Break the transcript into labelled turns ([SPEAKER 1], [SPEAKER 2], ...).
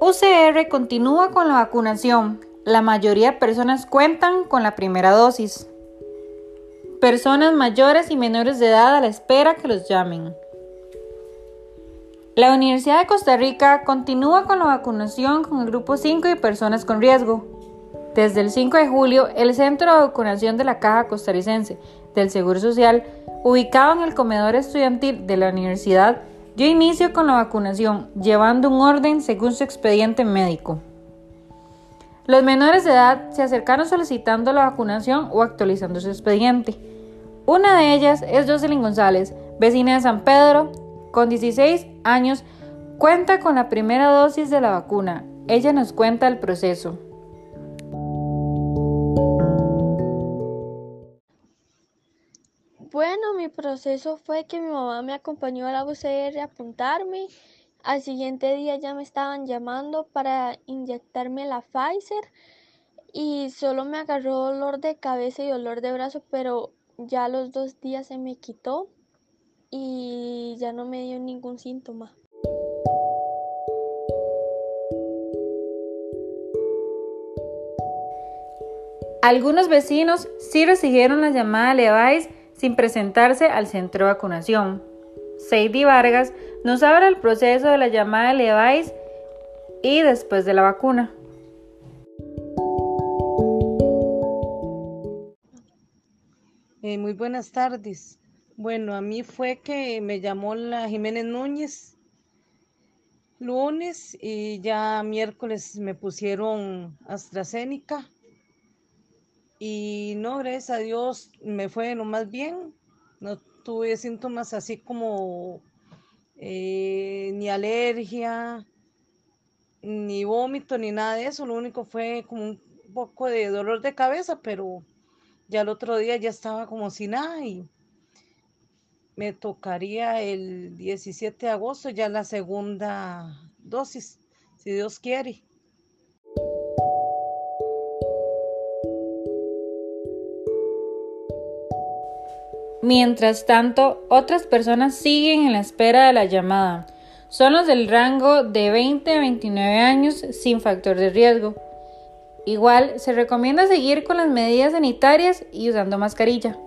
[SPEAKER 1] UCR continúa con la vacunación. La mayoría de personas cuentan con la primera dosis. Personas mayores y menores de edad a la espera que los llamen. La Universidad de Costa Rica continúa con la vacunación con el grupo 5 y personas con riesgo. Desde el 5 de julio, el Centro de Vacunación de la Caja Costarricense del Seguro Social, ubicado en el comedor estudiantil de la universidad, dio inicio con la vacunación, llevando un orden según su expediente médico. Los menores de edad se acercaron solicitando la vacunación o actualizando su expediente. Una de ellas es Jocelyn González, vecina de San Pedro, con 16 años, cuenta con la primera dosis de la vacuna. Ella nos cuenta el proceso.
[SPEAKER 2] Bueno, mi proceso fue que mi mamá me acompañó a la UCR a apuntarme. Al siguiente día ya me estaban llamando para inyectarme la Pfizer y solo me agarró dolor de cabeza y dolor de brazo, pero ya los dos días se me quitó y ya no me dio ningún síntoma.
[SPEAKER 1] Algunos vecinos sí recibieron la llamada Levice sin presentarse al centro de vacunación. Sadie Vargas nos habla el proceso de la llamada Levice y después de la vacuna.
[SPEAKER 3] Eh, muy buenas tardes. Bueno, a mí fue que me llamó la Jiménez Núñez lunes y ya miércoles me pusieron AstraZeneca. Y no, gracias a Dios me fue lo más bien. No tuve síntomas así como eh, ni alergia, ni vómito, ni nada de eso. Lo único fue como un poco de dolor de cabeza, pero ya el otro día ya estaba como sin nada y me tocaría el 17 de agosto ya la segunda dosis, si Dios quiere.
[SPEAKER 1] Mientras tanto, otras personas siguen en la espera de la llamada. Son los del rango de 20 a 29 años sin factor de riesgo. Igual, se recomienda seguir con las medidas sanitarias y usando mascarilla.